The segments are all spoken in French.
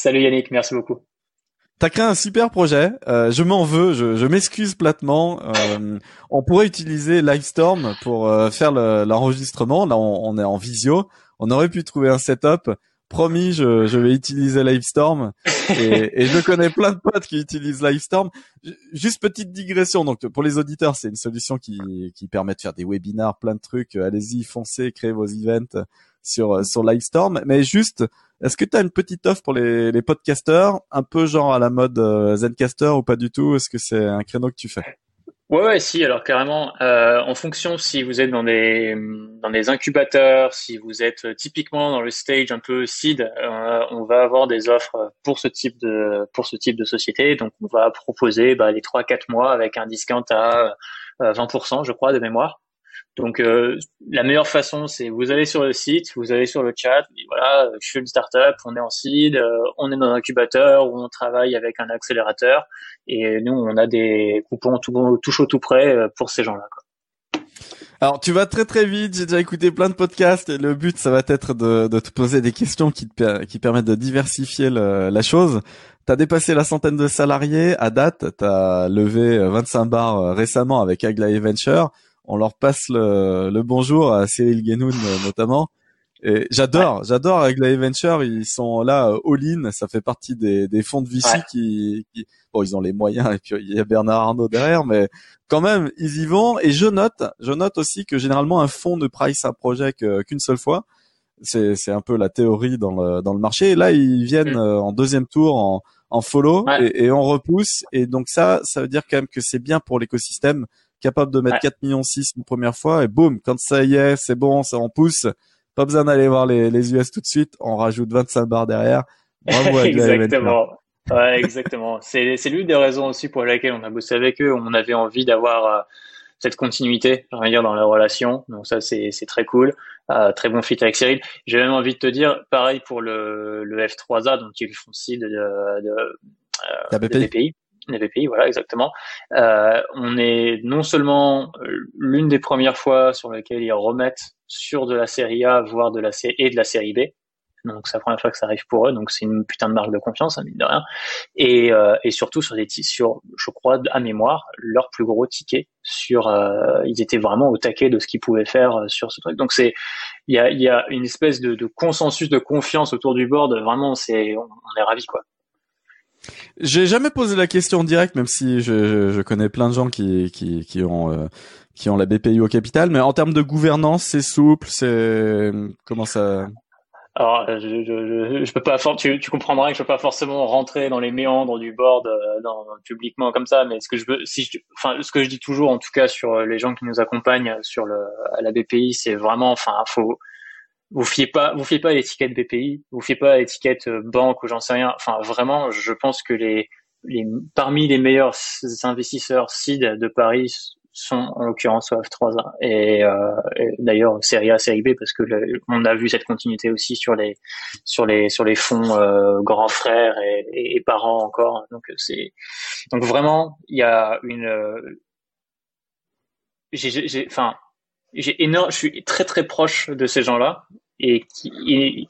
Salut Yannick, merci beaucoup. T'as créé un super projet. Euh, je m'en veux, je, je m'excuse platement. Euh, on pourrait utiliser Livestorm pour euh, faire l'enregistrement. Là, on, on, est en visio. On aurait pu trouver un setup. Promis, je, je vais utiliser Livestorm. Et, et, je connais plein de potes qui utilisent Livestorm. Juste petite digression. Donc, pour les auditeurs, c'est une solution qui, qui permet de faire des webinars, plein de trucs. Allez-y, foncez, créez vos events sur sur Livestorm. Mais juste est-ce que tu as une petite offre pour les, les podcasteurs, un peu genre à la mode euh, Zencaster ou pas du tout? Est-ce que c'est un créneau que tu fais? Ouais, ouais, si. Alors carrément, euh, en fonction si vous êtes dans des dans des incubateurs, si vous êtes typiquement dans le stage un peu seed, euh, on va avoir des offres pour ce type de pour ce type de société. Donc on va proposer bah, les trois quatre mois avec un discount à 20%, je crois, de mémoire. Donc euh, la meilleure façon, c'est vous allez sur le site, vous allez sur le chat, et voilà, je suis une startup, on est en seed, euh, on est dans un incubateur où on travaille avec un accélérateur, et nous on a des coupons tout, tout chaud tout prêt euh, pour ces gens-là. Alors tu vas très très vite, j'ai déjà écouté plein de podcasts et le but ça va être de, de te poser des questions qui, te, qui permettent de diversifier le, la chose. Tu as dépassé la centaine de salariés à date, tu as levé 25 bars récemment avec Aglaé Venture on leur passe le, le bonjour à Cyril Guénoun euh, notamment. Et j'adore, j'adore avec la Venture, ils sont là euh, all-in, ça fait partie des, des fonds de VC qui, qui, bon, ils ont les moyens et puis il y a Bernard Arnault derrière, mais quand même, ils y vont. Et je note, je note aussi que généralement un fonds ne price un projet qu'une seule fois. C'est, c'est un peu la théorie dans le, dans le marché. Et là, ils viennent mm. euh, en deuxième tour en, en follow et, et on repousse. Et donc ça, ça veut dire quand même que c'est bien pour l'écosystème capable de mettre 4 millions 6 une première fois et boum, quand ça y est, c'est bon, ça en pousse. Pas besoin d'aller voir les, les US tout de suite, on rajoute 25 barres derrière. Bravo Exactement. Ouais, exactement. c'est c'est l'une des raisons aussi pour laquelle on a bossé avec eux. On avait envie d'avoir euh, cette continuité, dire, dans la relation. Donc ça, c'est c'est très cool. Euh, très bon fit avec Cyril. J'ai même envie de te dire, pareil pour le, le F3A, donc qui est le fonds de, de, de, euh, de BPI pays, voilà, exactement. Euh, on est non seulement euh, l'une des premières fois sur lesquelles ils remettent sur de la série A, voire de la C et de la série B. Donc c'est la première fois que ça arrive pour eux, donc c'est une putain de marque de confiance, hein, mine de rien. Et, euh, et surtout sur des sur, je crois, à mémoire, leur plus gros ticket sur, euh, ils étaient vraiment au taquet de ce qu'ils pouvaient faire euh, sur ce truc. Donc c'est, il y a, y a une espèce de, de, consensus de confiance autour du board. Vraiment, c'est, on, on est ravis quoi. J'ai jamais posé la question directe, même si je, connais plein de gens qui qui, ont euh, qui ont la BPI au capital, mais en termes de gouvernance, c'est souple, c'est comment ça? Alors, je, je, je, peux pas, tu, tu comprendras que je peux pas forcément rentrer dans les méandres du board, euh, publiquement comme ça, mais ce que je veux, enfin, ce que je dis toujours, en tout cas, sur les gens qui nous accompagnent sur le, à la BPI, c'est vraiment, enfin, faut, vous fiez pas, vous fiez pas à l'étiquette BPI, vous fiez pas à l'étiquette euh, banque ou j'en sais rien. Enfin, vraiment, je pense que les, les parmi les meilleurs investisseurs seed de Paris sont en l'occurrence F3A et, euh, d'ailleurs série A, série B parce que on a vu cette continuité aussi sur les sur les sur les fonds euh, grands frères et, et, parents encore. Donc c'est donc vraiment il y a une euh, j'ai enfin j'ai énorme, je suis très très proche de ces gens-là et et,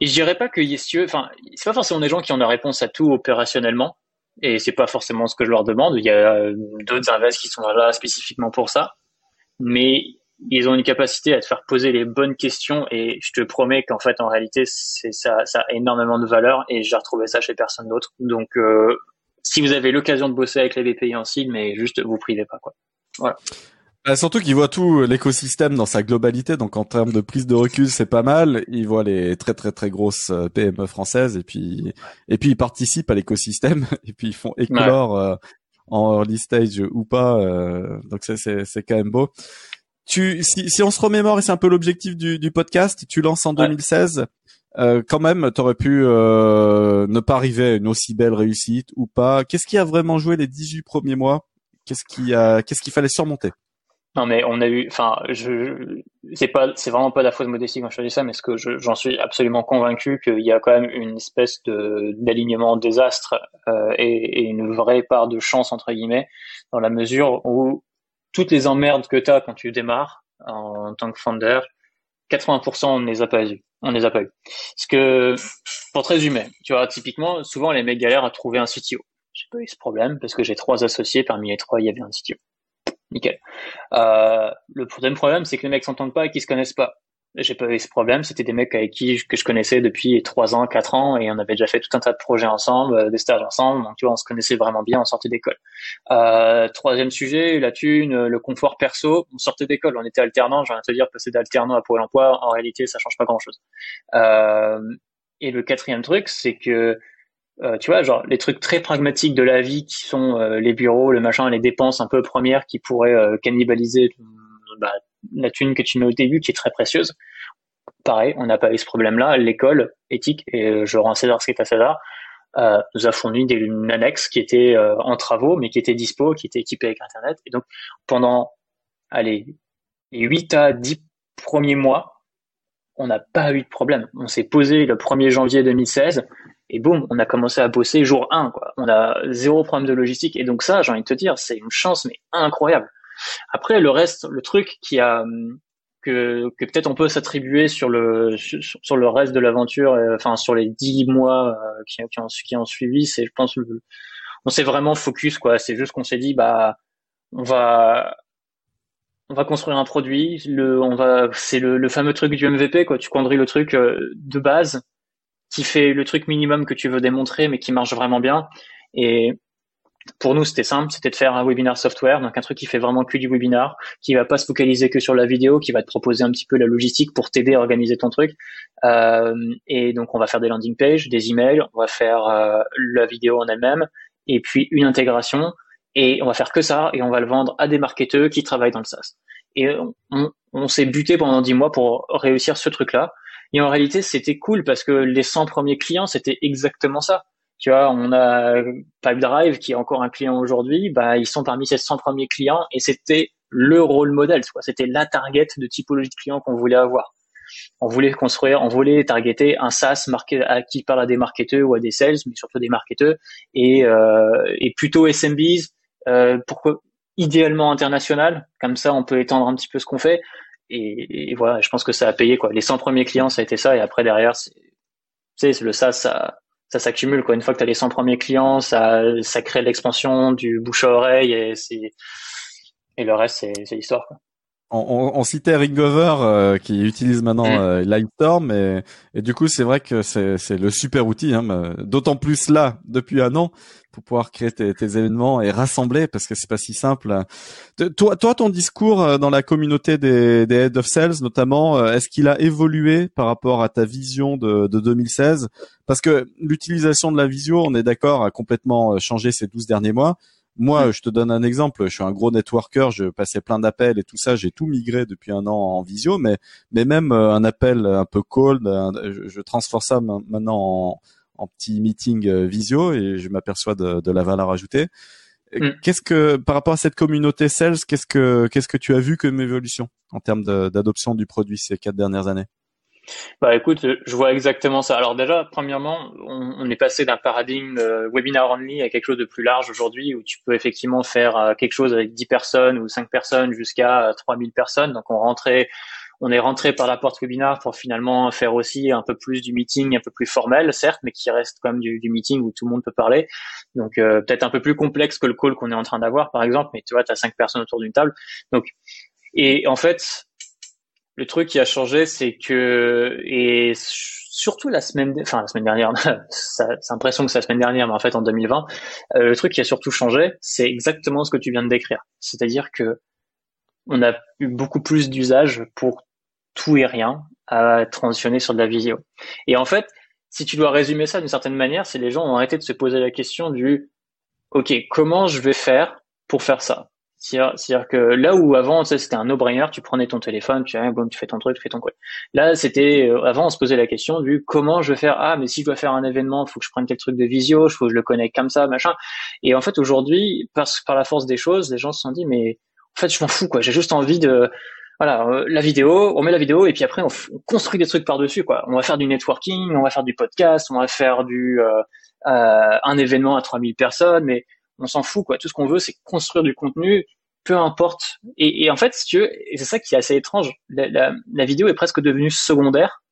et je dirais pas que Yesieux, enfin, c'est pas forcément des gens qui ont la réponse à tout opérationnellement et c'est pas forcément ce que je leur demande. Il y a euh, d'autres invests qui sont là spécifiquement pour ça, mais ils ont une capacité à te faire poser les bonnes questions et je te promets qu'en fait en réalité c'est ça, a énormément de valeur et j'ai retrouvé ça chez personne d'autre. Donc euh, si vous avez l'occasion de bosser avec les BPI en cible, mais juste vous privez pas quoi. Voilà. Bah, surtout qu'il voit tout l'écosystème dans sa globalité, donc en termes de prise de recul, c'est pas mal. Il voit les très très très grosses euh, PME françaises et puis et puis ils participent à l'écosystème et puis ils font éclore euh, en early stage ou pas. Euh, donc c'est c'est c'est quand même beau. Tu si si on se remémore et c'est un peu l'objectif du du podcast, tu lances en 2016. euh, quand même, t'aurais pu euh, ne pas arriver à une aussi belle réussite ou pas. Qu'est-ce qui a vraiment joué les 18 premiers mois? Qu'est-ce qui a, qu'est-ce qu'il fallait surmonter? Non, mais on a eu, enfin, je, c'est pas, c'est vraiment pas la fausse modestie quand je dis ça, mais ce que j'en suis absolument convaincu qu'il y a quand même une espèce de d'alignement désastre euh, et, et, une vraie part de chance entre guillemets, dans la mesure où toutes les emmerdes que tu as quand tu démarres en, tant que founder, 80% on ne les a pas eu. On les a pas eu. Parce que, pour te résumer, tu vois, typiquement, souvent les mecs galèrent à trouver un CTO. J'ai pas eu ce problème parce que j'ai trois associés, parmi les trois, il y avait un CTO. Nickel. Euh, le deuxième problème, c'est que les mecs s'entendent pas et qu'ils se connaissent pas. J'ai pas eu ce problème. C'était des mecs avec qui que je connaissais depuis trois ans, quatre ans, et on avait déjà fait tout un tas de projets ensemble, euh, des stages ensemble. Donc tu vois, on se connaissait vraiment bien. On sortait d'école. Euh, troisième sujet, la thune, le confort perso. On sortait d'école. On était alternant. J'ai envie de te dire, passer d'alternant à Pôle Emploi, en réalité, ça change pas grand chose. Euh, et le quatrième truc, c'est que euh, tu vois, genre les trucs très pragmatiques de la vie qui sont euh, les bureaux, le machin, les dépenses un peu premières qui pourraient euh, cannibaliser bah, la thune que tu mets au début, qui est très précieuse. Pareil, on n'a pas eu ce problème-là. L'école éthique, et je rends César ce qui est à César, nous a fourni des, une annexe qui était en travaux, mais qui était dispo, qui était équipée avec Internet. Et donc, pendant, allez, les 8 à 10 premiers mois, on n'a pas eu de problème. On s'est posé le 1er janvier 2016 et boum, on a commencé à bosser jour 1, quoi. On a zéro problème de logistique. Et donc ça, j'ai envie de te dire, c'est une chance, mais incroyable. Après, le reste, le truc qui a, que, que peut-être on peut s'attribuer sur le, sur, le reste de l'aventure, euh, enfin, sur les dix mois euh, qui, qui, ont, qui ont suivi, c'est, je pense, on s'est vraiment focus, quoi. C'est juste qu'on s'est dit, bah, on va, on va construire un produit, le, on va, c'est le, le fameux truc du MVP, quoi. Tu conduis le truc euh, de base, qui fait le truc minimum que tu veux démontrer, mais qui marche vraiment bien. Et pour nous, c'était simple, c'était de faire un webinar software, donc un truc qui fait vraiment que du webinar, qui va pas se focaliser que sur la vidéo, qui va te proposer un petit peu la logistique pour t'aider à organiser ton truc. Euh, et donc, on va faire des landing pages, des emails, on va faire euh, la vidéo en elle-même, et puis une intégration, et on va faire que ça, et on va le vendre à des marketeurs qui travaillent dans le SaaS. Et on, on s'est buté pendant dix mois pour réussir ce truc-là. Et en réalité, c'était cool parce que les 100 premiers clients, c'était exactement ça. Tu vois, on a Pipedrive qui est encore un client aujourd'hui, bah ils sont parmi ces 100 premiers clients et c'était le rôle modèle, c'était la target de typologie de clients qu'on voulait avoir. On voulait construire, on voulait targeter un SaaS marqué, à, qui parle à des marketeurs ou à des sales, mais surtout des marketeurs et, euh, et plutôt SMBs, euh, pour idéalement international, comme ça on peut étendre un petit peu ce qu'on fait et, voilà, je pense que ça a payé quoi. Les 100 premiers clients, ça a été ça, et après derrière, c'est le SaaS, ça, ça s'accumule quoi. Une fois que tu les 100 premiers clients, ça, ça crée l'expansion du bouche à oreille, et c'est et le reste, c'est l'histoire on, on, citait Ringover euh, qui utilise maintenant mm. euh, Lightstorm et, et, du coup c'est vrai que c'est le super outil, hein, d'autant plus là depuis un an pour pouvoir créer tes, tes événements et rassembler parce que c'est pas si simple. toi, toi, ton discours euh, dans la communauté des, des head of sales notamment, euh, est-ce qu'il a évolué par rapport à ta vision de, de 2016 Parce que l'utilisation de la visio, on est d'accord, a complètement changé ces 12 derniers mois. Moi, je te donne un exemple. Je suis un gros networker. Je passais plein d'appels et tout ça. J'ai tout migré depuis un an en visio, mais mais même euh, un appel un peu cold, je, transforme ça maintenant en, petit meeting euh, visio et je m'aperçois de, la valeur ajoutée. Mm. Qu'est-ce que par rapport à cette communauté sales, qu'est-ce que qu'est-ce que tu as vu comme évolution en termes d'adoption du produit ces quatre dernières années? Bah écoute, je vois exactement ça. Alors déjà, premièrement, on, est passé d'un paradigme euh, webinar only à quelque chose de plus large aujourd'hui où tu peux effectivement faire euh, quelque chose avec 10 personnes ou 5 personnes jusqu'à 3000 euh, personnes. Donc on rentrait on est rentré par la porte webinar pour finalement faire aussi un peu plus du meeting, un peu plus formel, certes, mais qui reste même du, du meeting où tout le monde peut parler. Donc peut-être un peu plus complexe que le call qu'on est en train d'avoir, par exemple, mais tu vois, tu as cinq personnes autour d'une table. Donc, et en fait, le truc qui a changé, c'est que et surtout la semaine, enfin la semaine dernière, c'est l'impression que c'est la semaine dernière, mais en fait en 2020, euh, le truc qui a surtout changé, c'est exactement ce que tu viens de décrire. C'est-à-dire que on a eu beaucoup plus d'usage pour tout et rien à transitionner sur de la vidéo. Et en fait, si tu dois résumer ça d'une certaine manière, c'est les gens ont arrêté de se poser la question du OK, comment je vais faire pour faire ça? C'est-à-dire que là où avant, c'était un no-brainer, tu prenais ton téléphone, tu, tu fais ton truc, tu fais ton quoi. Là, c'était euh, avant, on se posait la question du comment je vais faire. Ah, mais si je dois faire un événement, faut que je prenne tel truc de visio, il faut que je le connecte comme ça, machin. Et en fait, aujourd'hui, par, par la force des choses, les gens se sont dit, mais en fait, je m'en fous, quoi. J'ai juste envie de, voilà, euh, la vidéo, on met la vidéo et puis après on, construit des trucs par dessus, quoi. On va faire du networking, on va faire du podcast, on va faire du euh, un événement à 3000 personnes, mais on s'en fout quoi. Tout ce qu'on veut, c'est construire du contenu, peu importe. Et, en fait, si tu veux, et c'est ça qui est assez étrange, la, vidéo est presque devenue secondaire.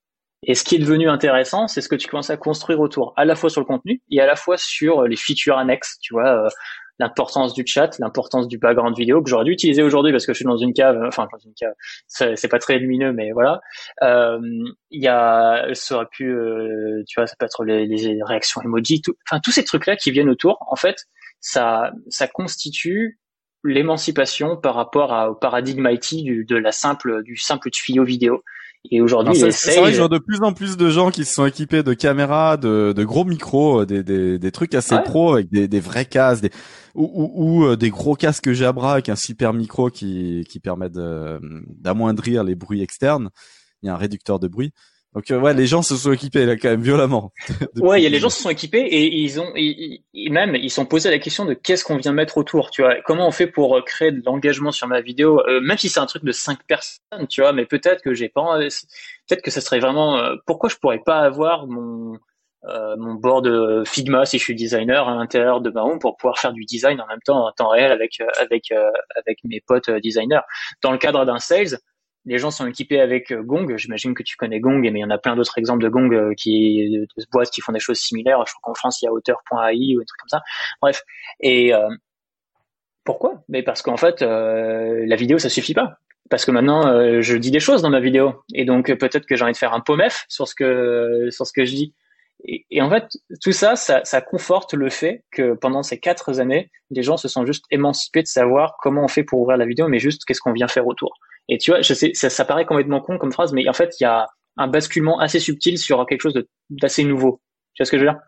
Et ce qui est devenu intéressant, c'est ce que tu commences à construire autour, à la fois sur le contenu et à la fois sur les features annexes. Tu vois, euh, l'importance du chat, l'importance du background vidéo que j'aurais dû utiliser aujourd'hui parce que je suis dans une cave, enfin dans une cave, c'est pas très lumineux, mais voilà. Euh, il y a, ça aurait pu, euh, tu vois, ça peut être les, les réactions emoji, tout, enfin tous ces trucs là qui viennent autour. En fait, ça, ça constitue l'émancipation par rapport à, au paradigme IT du, de la simple, du simple tuyau vidéo. Et aujourd'hui, c'est vrai, je vois de plus en plus de gens qui se sont équipés de caméras, de, de gros micros, des, des, des trucs assez pro avec des, des vrais casques, des, ou, ou, ou, euh, des gros casques Jabra avec un super micro qui, qui permet d'amoindrir les bruits externes. Il y a un réducteur de bruit. Donc euh, ouais, les gens se sont équipés là quand même violemment. ouais, il y a les gens se sont équipés et ils ont et, même ils sont posés la question de qu'est-ce qu'on vient mettre autour, tu vois. Comment on fait pour euh, créer de l'engagement sur ma vidéo, euh, même si c'est un truc de cinq personnes, tu vois. Mais peut-être que j'ai pas, peut-être que ça serait vraiment. pourquoi je pourrais pas avoir mon mon board Figma si je suis designer à l'intérieur de ma home pour pouvoir faire du design en même temps en temps réel avec avec avec mes potes designers. Dans le cadre d'un sales, les gens sont équipés avec euh, Gong. J'imagine que tu connais Gong, mais il y en a plein d'autres exemples de Gong euh, qui de boîtes qui font des choses similaires. Je crois qu'en France il y a Auteur.ai ou des trucs comme ça. Bref. Et euh, pourquoi? Mais parce qu'en fait, la vidéo ça suffit pas. Parce que maintenant, je dis des choses dans ma vidéo, et donc peut-être que j'ai envie de faire un POMEF sur ce que sur ce que je dis. Et, en fait, tout ça, ça, ça, conforte le fait que pendant ces quatre années, les gens se sont juste émancipés de savoir comment on fait pour ouvrir la vidéo, mais juste qu'est-ce qu'on vient faire autour. Et tu vois, je sais, ça, ça, paraît complètement con comme phrase, mais en fait, il y a un basculement assez subtil sur quelque chose d'assez nouveau. Tu vois ce que je veux dire?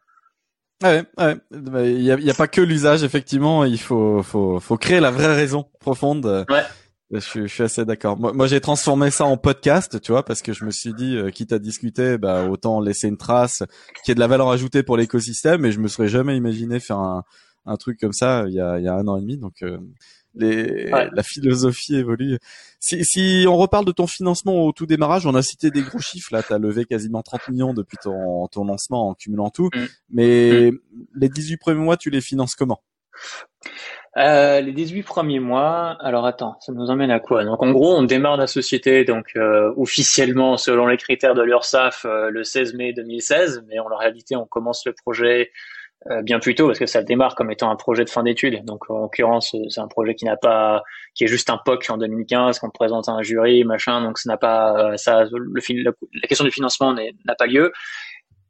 Ouais, ouais. Il n'y a, y a, pas que l'usage, effectivement. Il faut, faut, faut créer la vraie raison profonde. Ouais. Je, je suis assez d'accord. Moi, moi j'ai transformé ça en podcast, tu vois, parce que je me suis dit, euh, quitte à discuter, bah, autant laisser une trace qui ait de la valeur ajoutée pour l'écosystème. Et je me serais jamais imaginé faire un, un truc comme ça il y a, il y a un an et demi. Donc, euh, les, la philosophie évolue. Si, si on reparle de ton financement au tout démarrage, on a cité des gros chiffres là, tu as levé quasiment 30 millions depuis ton, ton lancement en cumulant tout, mm. mais mm. les 18 premiers mois, tu les finances comment? Euh, les 18 premiers mois, alors attends, ça nous emmène à quoi? Donc en gros, on démarre la société donc euh, officiellement selon les critères de l'URSSAF euh, le 16 mai 2016, mais en réalité, on commence le projet bien plus tôt parce que ça démarre comme étant un projet de fin d'études. Donc en l'occurrence, c'est un projet qui n'a pas, qui est juste un POC en 2015 qu'on présente à un jury, machin. Donc ça n'a pas, ça, le, la question du financement n'a pas lieu.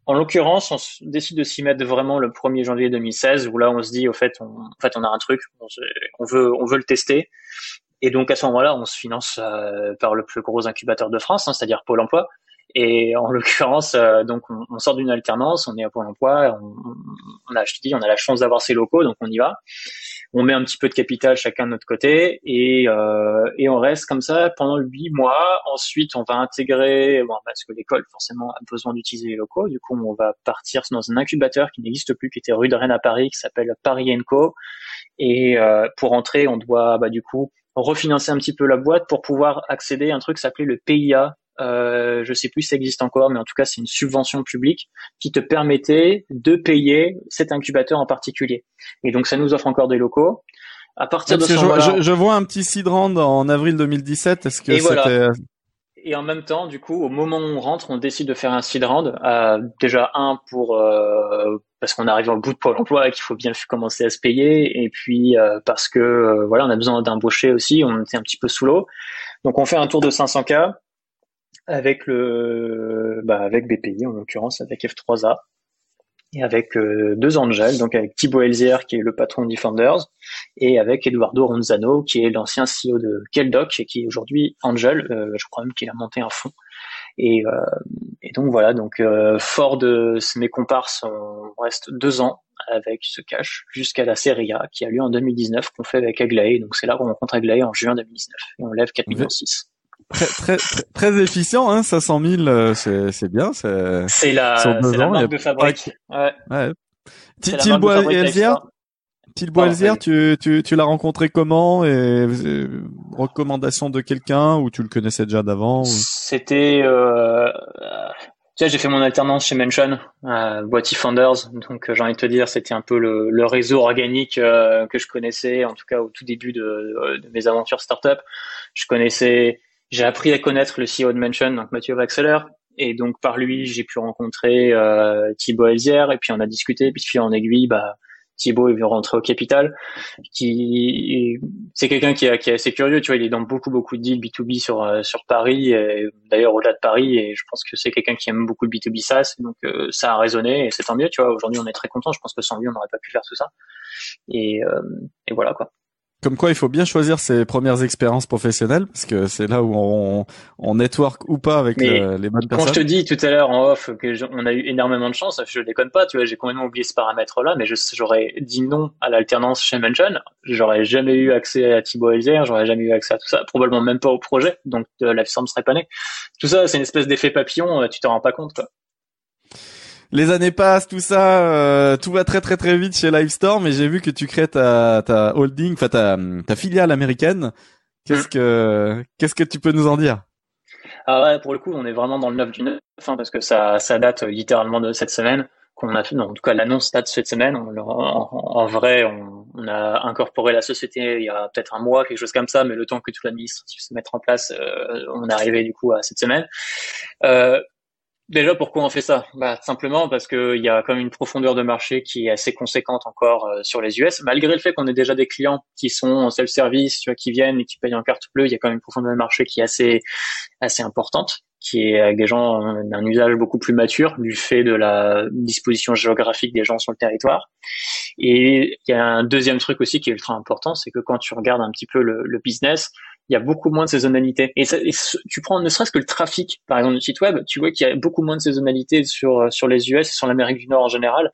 En l'occurrence, on décide de s'y mettre vraiment le 1er janvier 2016, où là on se dit au fait, on, en fait, on a un truc, on, veut, on veut le tester. Et donc à ce moment-là, on se finance euh, par le plus gros incubateur de France, hein, c'est-à-dire Pôle Emploi. Et en l'occurrence, euh, donc on, sort d'une alternance, on est à Pôle Emploi, on, on, a, je te dis, on a la chance d'avoir ces locaux, donc on y va. On met un petit peu de capital chacun de notre côté et, euh, et on reste comme ça pendant huit mois. Ensuite, on va intégrer, bon, parce que l'école forcément a besoin d'utiliser les locaux. Du coup, on va partir dans un incubateur qui n'existe plus, qui était rue de Rennes à Paris, qui s'appelle Paris Co. Et euh, pour entrer, on doit bah, du coup refinancer un petit peu la boîte pour pouvoir accéder à un truc qui s'appelait le PIA, euh, je sais plus si ça existe encore, mais en tout cas c'est une subvention publique qui te permettait de payer cet incubateur en particulier. Et donc ça nous offre encore des locaux. À partir de ce je, je, vois un petit Sidrand en avril 2017. Est-ce que c'était et en même temps, du coup, au moment où on rentre, on décide de faire un seed round. Euh, déjà un pour euh, parce qu'on arrive au bout de Pôle Emploi et qu'il faut bien commencer à se payer, et puis euh, parce que euh, voilà, on a besoin d'embaucher aussi. On était un petit peu sous l'eau, donc on fait un tour de 500 k avec le bah avec BPI en l'occurrence avec F3A et avec euh, deux angels donc avec Thibaut Elzier qui est le patron de Defenders et avec Eduardo Ronzano qui est l'ancien CEO de Keldoc et qui est aujourd'hui Angel euh, je crois même qu'il a monté un fonds et, euh, et donc voilà donc fort de mes comparses on reste deux ans avec ce cash jusqu'à la Serie A qui a lieu en 2019 qu'on fait avec Aglaé. Donc c'est là qu'on rencontre Aglaé en juin 2019 et on lève 4 millions 6. Très, très, très, efficient, hein, 500 000, euh, c'est, c'est bien. C'est, c'est la, c'est la marque de fabrique. Ouais. ouais. Tilbois Elzière, Tilbois Elzière, tu, tu, tu l'as rencontré comment et, recommandation de quelqu'un ou tu le connaissais déjà d'avant C'était, euh, tu sais, j'ai fait mon alternance chez Mention, euh, Boîtier Founders, donc euh, j'ai envie de te dire, c'était un peu le, le réseau organique euh, que je connaissais, en tout cas au tout début de, de mes aventures startup. Je connaissais j'ai appris à connaître le CEO de Mention, donc Mathieu Vaxeler, et donc par lui, j'ai pu rencontrer euh, Thibaut Elzière, et puis on a discuté, puis fil en aiguille, bah Thibaut est venu rentrer au capital. Qui c'est quelqu'un qui, est assez curieux, tu vois, il est dans beaucoup beaucoup de deals B2B sur euh, sur Paris, d'ailleurs au-delà de Paris, et je pense que c'est quelqu'un qui aime beaucoup le B2B SaaS, donc euh, ça a résonné, et c'est tant mieux, tu vois. Aujourd'hui, on est très content. Je pense que sans lui, on n'aurait pas pu faire tout ça. Et, euh, et voilà quoi. Comme quoi, il faut bien choisir ses premières expériences professionnelles parce que c'est là où on, on network ou pas avec les bonnes personnes. Quand je te dis tout à l'heure en off que on a eu énormément de chance, je déconne pas, tu vois, j'ai complètement oublié ce paramètre-là, mais j'aurais dit non à l'alternance chez Mention, j'aurais jamais eu accès à Thibaut Elzer, j'aurais jamais eu accès à tout ça, probablement même pas au projet, donc euh, la ne serait pas née. Tout ça, c'est une espèce d'effet papillon, euh, tu t'en rends pas compte, quoi les années passent, tout ça, euh, tout va très très très vite chez Livestorm et j'ai vu que tu crées ta, ta holding, enfin ta, ta filiale américaine. Qu'est-ce mm. que qu'est-ce que tu peux nous en dire? Ah ouais, pour le coup, on est vraiment dans le neuf du neuf, hein, parce que ça ça date littéralement de cette semaine qu'on a fait. Non, en tout cas, l'annonce date de cette semaine. en, vrai, on, on, a incorporé la société il y a peut-être un mois, quelque chose comme ça, mais le temps que tout l'administratif se mette en place, euh, on est arrivé du coup à cette semaine. Euh, Déjà, pourquoi on fait ça? Bah, Simplement parce qu'il y a quand même une profondeur de marché qui est assez conséquente encore euh, sur les US. Malgré le fait qu'on ait déjà des clients qui sont en self-service, qui viennent et qui payent en carte bleue, il y a quand même une profondeur de marché qui est assez, assez importante, qui est avec des gens euh, d'un usage beaucoup plus mature du fait de la disposition géographique des gens sur le territoire. Et il y a un deuxième truc aussi qui est ultra important, c'est que quand tu regardes un petit peu le, le business, il y a beaucoup moins de saisonnalité. Et, tu prends ne serait-ce que le trafic, par exemple, du site web, tu vois qu'il y a beaucoup moins de saisonnalité sur, euh, sur les US et sur l'Amérique du Nord en général.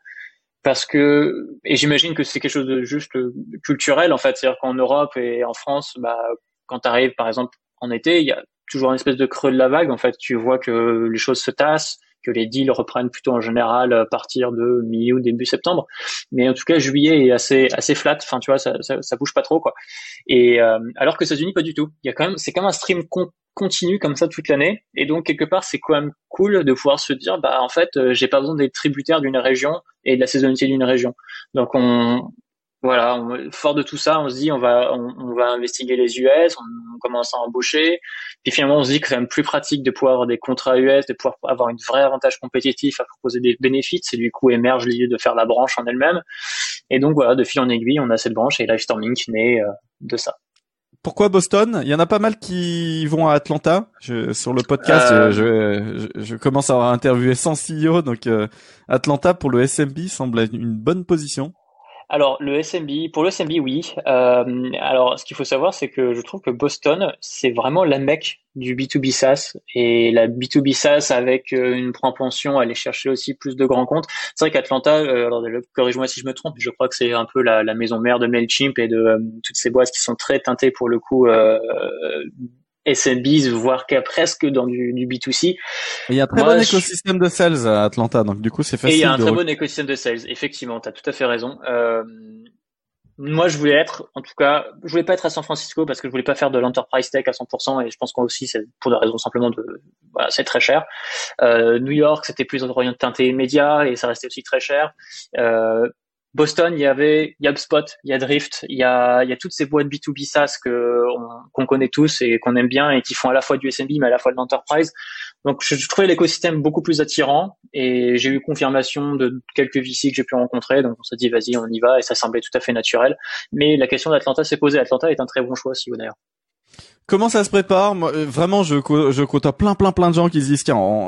Parce que, et j'imagine que c'est quelque chose de juste euh, culturel, en fait. C'est-à-dire qu'en Europe et en France, bah, quand tu arrives, par exemple, en été, il y a toujours une espèce de creux de la vague. En fait, tu vois que les choses se tassent, que les deals reprennent plutôt en général à partir de mi ou début septembre. Mais en tout cas, juillet est assez assez flat. Enfin, tu vois, ça, ça, bouge pas trop quoi. Et euh, alors que États-Unis, pas du tout. Il y a quand même, c'est comme un stream continu comme ça toute l'année. Et donc quelque part, c'est quand même cool de pouvoir se dire, bah en fait, euh, j'ai pas besoin d'être tributaire d'une région et de la saisonnalité d'une région. Donc on voilà, fort de tout ça, on se dit on va on, va investiguer les US, on, commence à embaucher, puis finalement on se dit que c'est même plus pratique de pouvoir avoir des contrats US, de pouvoir avoir une vraie avantage compétitif à proposer des bénéfices, et du coup émerge l'idée de faire la branche en elle-même. Et donc voilà, de fil en aiguille, on a cette branche et Livestorming qui naît euh, de ça. Pourquoi Boston? Il y en a pas mal qui vont à Atlanta. Je, sur le podcast, euh... je, je, je, commence à interviewer 100 CEO, donc euh, Atlanta pour le SMB semble être une bonne position. Alors le SMB, pour le SMB, oui. Euh, alors ce qu'il faut savoir, c'est que je trouve que Boston, c'est vraiment la mecque du B2B SaaS et la B2B SaaS avec euh, une propension à aller chercher aussi plus de grands comptes. C'est vrai qu'Atlanta, euh, alors corrige-moi si je me trompe, je crois que c'est un peu la, la, maison mère de Mailchimp et de euh, toutes ces boîtes qui sont très teintées pour le coup euh, SMBs, voire qu'à presque dans du, du B2C. il y a un très bon écosystème de sales à Atlanta, donc du coup c'est facile. Et il y a un très bon écosystème de sales, effectivement, tu as tout à fait raison. Euh, moi, je voulais être, en tout cas, je voulais pas être à San Francisco parce que je voulais pas faire de l'enterprise tech à 100% et je pense qu'on aussi, c'est pour des raisons simplement de, voilà, c'est très cher. Euh, New York, c'était plus orienté teinté média et ça restait aussi très cher. Euh, Boston, il y avait il HubSpot, il y a Drift, il y a, il y a toutes ces boîtes B2B SaaS que qu'on connaît tous et qu'on aime bien et qui font à la fois du SMB mais à la fois de l'enterprise. Donc je, trouvais l'écosystème beaucoup plus attirant et j'ai eu confirmation de quelques VC que j'ai pu rencontrer. Donc on s'est dit vas-y on y va et ça semblait tout à fait naturel. Mais la question d'Atlanta s'est posée. Atlanta est un très bon choix aussi d'ailleurs. Comment ça se prépare Moi, euh, Vraiment, je, je côtoie plein, plein, plein de gens qui se disent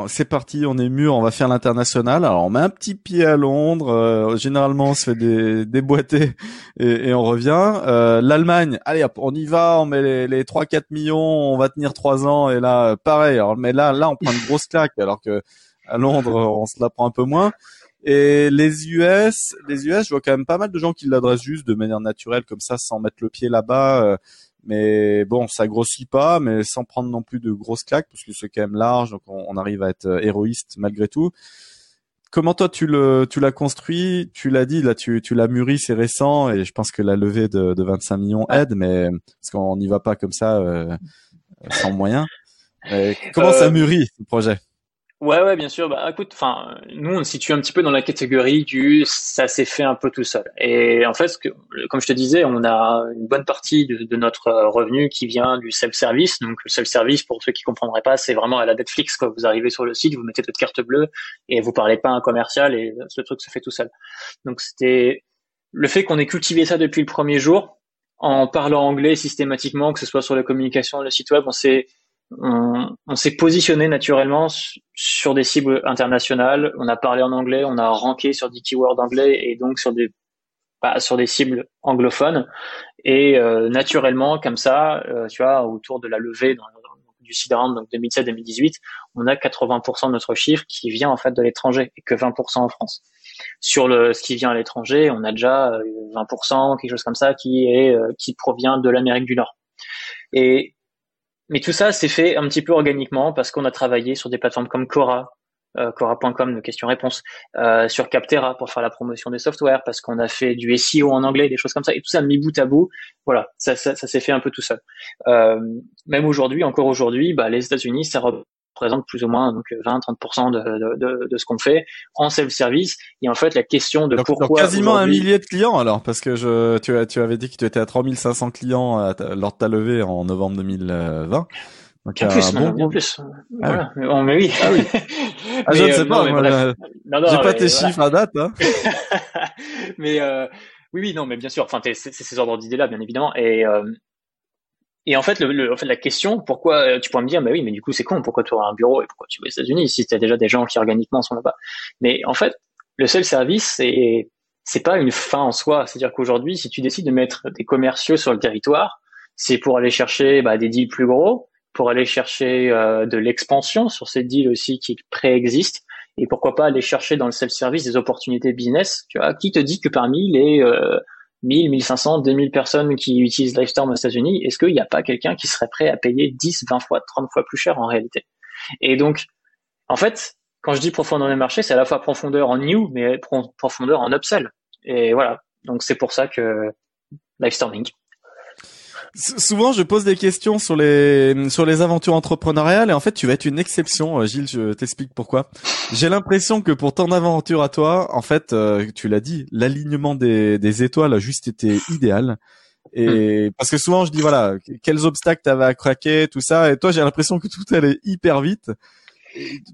c'est parti, on est mûr, on va faire l'international. Alors, on met un petit pied à Londres. Euh, généralement, on se fait des déboîter et, et on revient. Euh, L'Allemagne, allez hop, on y va, on met les, les 3-4 millions, on va tenir 3 ans. Et là, pareil. Alors, mais là, là, on prend une grosse claque, alors que à Londres, on se la prend un peu moins. Et les US, les US, je vois quand même pas mal de gens qui l'adressent juste de manière naturelle comme ça, sans mettre le pied là-bas. Euh, mais bon, ça grossit pas, mais sans prendre non plus de grosses claques parce que c'est quand même large, donc on, arrive à être euh, héroïste malgré tout. Comment toi tu le tu l'as construit? Tu l'as dit là, tu tu l'as mûri, c'est récent et je pense que la levée de, de 25 millions aide, mais parce qu'on n'y va pas comme ça euh, sans moyens. comment ça mûrit ce projet? Ouais, ouais, bien sûr. Bah, écoute, enfin, nous, on se situe un petit peu dans la catégorie du ça s'est fait un peu tout seul. Et en fait, comme je te disais, on a une bonne partie de, notre revenu qui vient du self-service. Donc, le self-service, pour ceux qui comprendraient pas, c'est vraiment à la Netflix. Quoi. Vous arrivez sur le site, vous mettez votre carte bleue et vous parlez pas à un commercial et ce truc se fait tout seul. Donc, c'était le fait qu'on ait cultivé ça depuis le premier jour, en parlant anglais systématiquement, que ce soit sur la communication, le site web, on s'est on, on s'est positionné naturellement sur des cibles internationales. On a parlé en anglais, on a ranké sur des keywords anglais et donc sur des bah, sur des cibles anglophones. Et euh, naturellement, comme ça, euh, tu vois, autour de la levée dans, du seed round, donc 2017-2018, on a 80% de notre chiffre qui vient en fait de l'étranger et que 20% en France. Sur le ce qui vient à l'étranger, on a déjà 20%, euh, quelque chose comme ça, qui est qui provient de l'Amérique du Nord. Et mais tout ça s'est fait un petit peu organiquement parce qu'on a travaillé sur des plateformes comme Cora, euh, Cora.com de questions-réponses, euh, sur Captera pour faire la promotion des softwares, parce qu'on a fait du SEO en anglais, des choses comme ça, et tout ça mis bout à bout, voilà, ça, ça, ça s'est fait un peu tout seul. Euh, même aujourd'hui, encore aujourd'hui, bah, les États-Unis, ça représente plus ou moins donc 20-30% de, de, de, ce qu'on fait en self-service. Et en fait, la question de pourquoi quasiment un millier de clients alors, parce que je tu, tu avais dit que tu étais à 3500 clients lors de ta levée en novembre 2020. Donc, bien plus, bon, bien plus. Ah voilà. Oui. Mais, mais oui. Ah oui. ah, je ne sais euh, pas. J'ai pas tes chiffres à date. Hein. mais euh, oui, oui, non, mais bien sûr. Enfin, c'est ces ordres d'idées là, bien évidemment. Et euh, et en fait, le, en fait, la question, pourquoi euh, tu pourrais me dire, bah oui, mais du coup, c'est con, pourquoi tu auras un bureau et pourquoi tu vas aux États-Unis si tu as déjà des gens qui organiquement sont là-bas? Mais en fait, le seul service, c'est c'est pas une fin en soi. C'est-à-dire qu'aujourd'hui, si tu décides de mettre des commerciaux sur le territoire, c'est pour aller chercher bah, des deals plus gros, pour aller chercher euh, de l'expansion sur ces deals aussi qui préexistent, et pourquoi pas aller chercher dans le self-service des opportunités business. Tu vois, qui te dit que parmi les euh, 1000, 1500, 2000 personnes qui utilisent Livestorm aux États-Unis, est-ce qu'il n'y a pas quelqu'un qui serait prêt à payer 10, 20 fois, 30 fois plus cher en réalité? Et donc, en fait, quand je dis profondeur de marché, c'est à la fois profondeur en new, mais profondeur en upsell. Et voilà. Donc c'est pour ça que Livestorming. Souvent, je pose des questions sur les sur les aventures entrepreneuriales et en fait, tu vas être une exception, euh, Gilles. Je t'explique pourquoi. J'ai l'impression que pour ton aventure à toi, en fait, euh, tu l'as dit, l'alignement des, des étoiles a juste été idéal. Et hmm. parce que souvent, je dis voilà, quels obstacles t'avais à craquer, tout ça. Et toi, j'ai l'impression que tout allait hyper vite.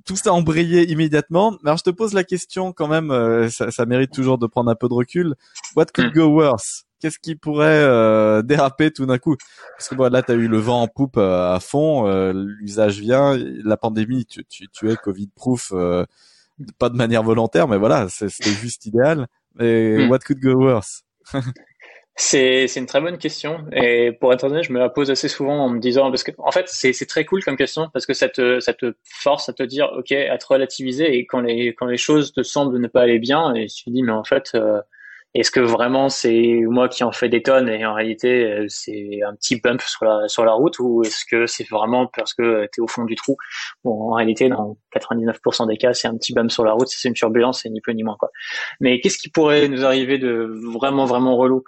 tout ça embrayé immédiatement. Alors je te pose la question quand même, euh, ça, ça, mérite toujours de prendre un peu de recul. What could hmm. go worse? Qu'est-ce qui pourrait euh, déraper tout d'un coup? Parce que bon, là, tu as eu le vent en poupe euh, à fond, euh, l'usage vient, la pandémie, tu, tu, tu es Covid-proof, pas de manière volontaire, mais voilà, c'était juste idéal. Et hmm. what could go worse? C'est une très bonne question et pour être honnête, je me la pose assez souvent en me disant parce que en fait c'est très cool comme question parce que ça te ça te force à te dire ok à te relativiser et quand les quand les choses te semblent ne pas aller bien et tu te dis mais en fait est-ce que vraiment c'est moi qui en fais des tonnes et en réalité euh, c'est un petit bump sur la sur la route ou est-ce que c'est vraiment parce que tu es au fond du trou? Bon, en réalité dans 99% des cas, c'est un petit bump sur la route, c'est une turbulence, c'est ni plus ni moins quoi. Mais qu'est-ce qui pourrait nous arriver de vraiment vraiment relou?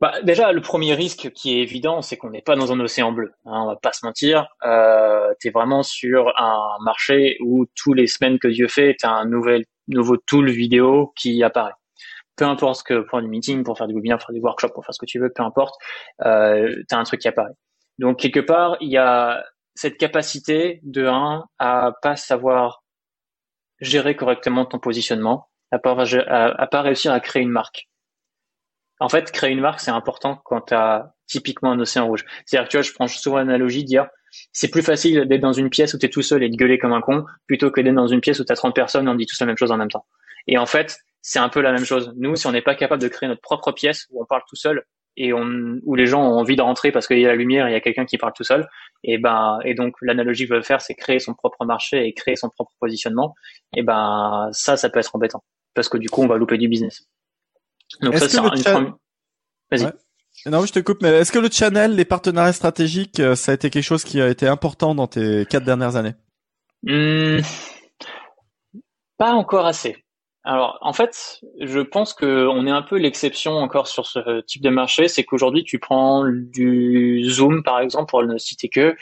Bah, déjà, le premier risque qui est évident, c'est qu'on n'est pas dans un océan bleu. Hein, on va pas se mentir. Euh, tu es vraiment sur un marché où tous les semaines que Dieu fait, tu as un nouvel, nouveau tool vidéo qui apparaît peu importe ce que pour du meeting, pour faire du webinaire, pour faire du workshop, pour faire ce que tu veux, peu importe, euh, tu as un truc qui apparaît. Donc quelque part, il y a cette capacité de un à pas savoir gérer correctement ton positionnement, à pas, pas réussir à créer une marque. En fait, créer une marque, c'est important quand tu as typiquement un océan rouge. C'est-à-dire tu vois, je prends souvent l'analogie de dire c'est plus facile d'être dans une pièce où tu es tout seul et de gueuler comme un con plutôt que d'être dans une pièce où tu as 30 personnes et on dit tous la même chose en même temps. Et en fait, c'est un peu la même chose. Nous, si on n'est pas capable de créer notre propre pièce où on parle tout seul, et on, où les gens ont envie de rentrer parce qu'il y a la lumière, il y a quelqu'un qui parle tout seul. Et ben, et donc l'analogie que je veux faire, c'est créer son propre marché et créer son propre positionnement. Et ben, ça, ça peut être embêtant parce que du coup, on va louper du business. Donc ça, c'est une Vas-y. Non, je te coupe, mais est-ce que le channel, les partenariats stratégiques, euh, ça a été quelque chose qui a été important dans tes quatre dernières années? Hmm. Pas encore assez. Alors, en fait, je pense que on est un peu l'exception encore sur ce type de marché. C'est qu'aujourd'hui, tu prends du Zoom, par exemple, pour ne citer que,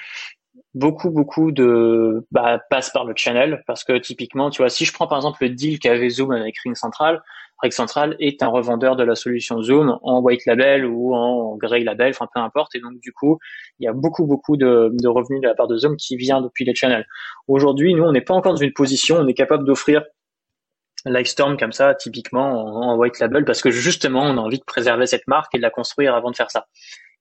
beaucoup, beaucoup de bah, passent par le channel parce que typiquement, tu vois, si je prends par exemple le deal qu'avait Zoom avec Ring Central, Ring Central est un revendeur de la solution Zoom en white label ou en grey label, enfin peu importe. Et donc du coup, il y a beaucoup, beaucoup de, de revenus de la part de Zoom qui vient depuis les channels. Aujourd'hui, nous, on n'est pas encore dans une position, on est capable d'offrir Lightstorm comme ça, typiquement en, white label, parce que justement, on a envie de préserver cette marque et de la construire avant de faire ça.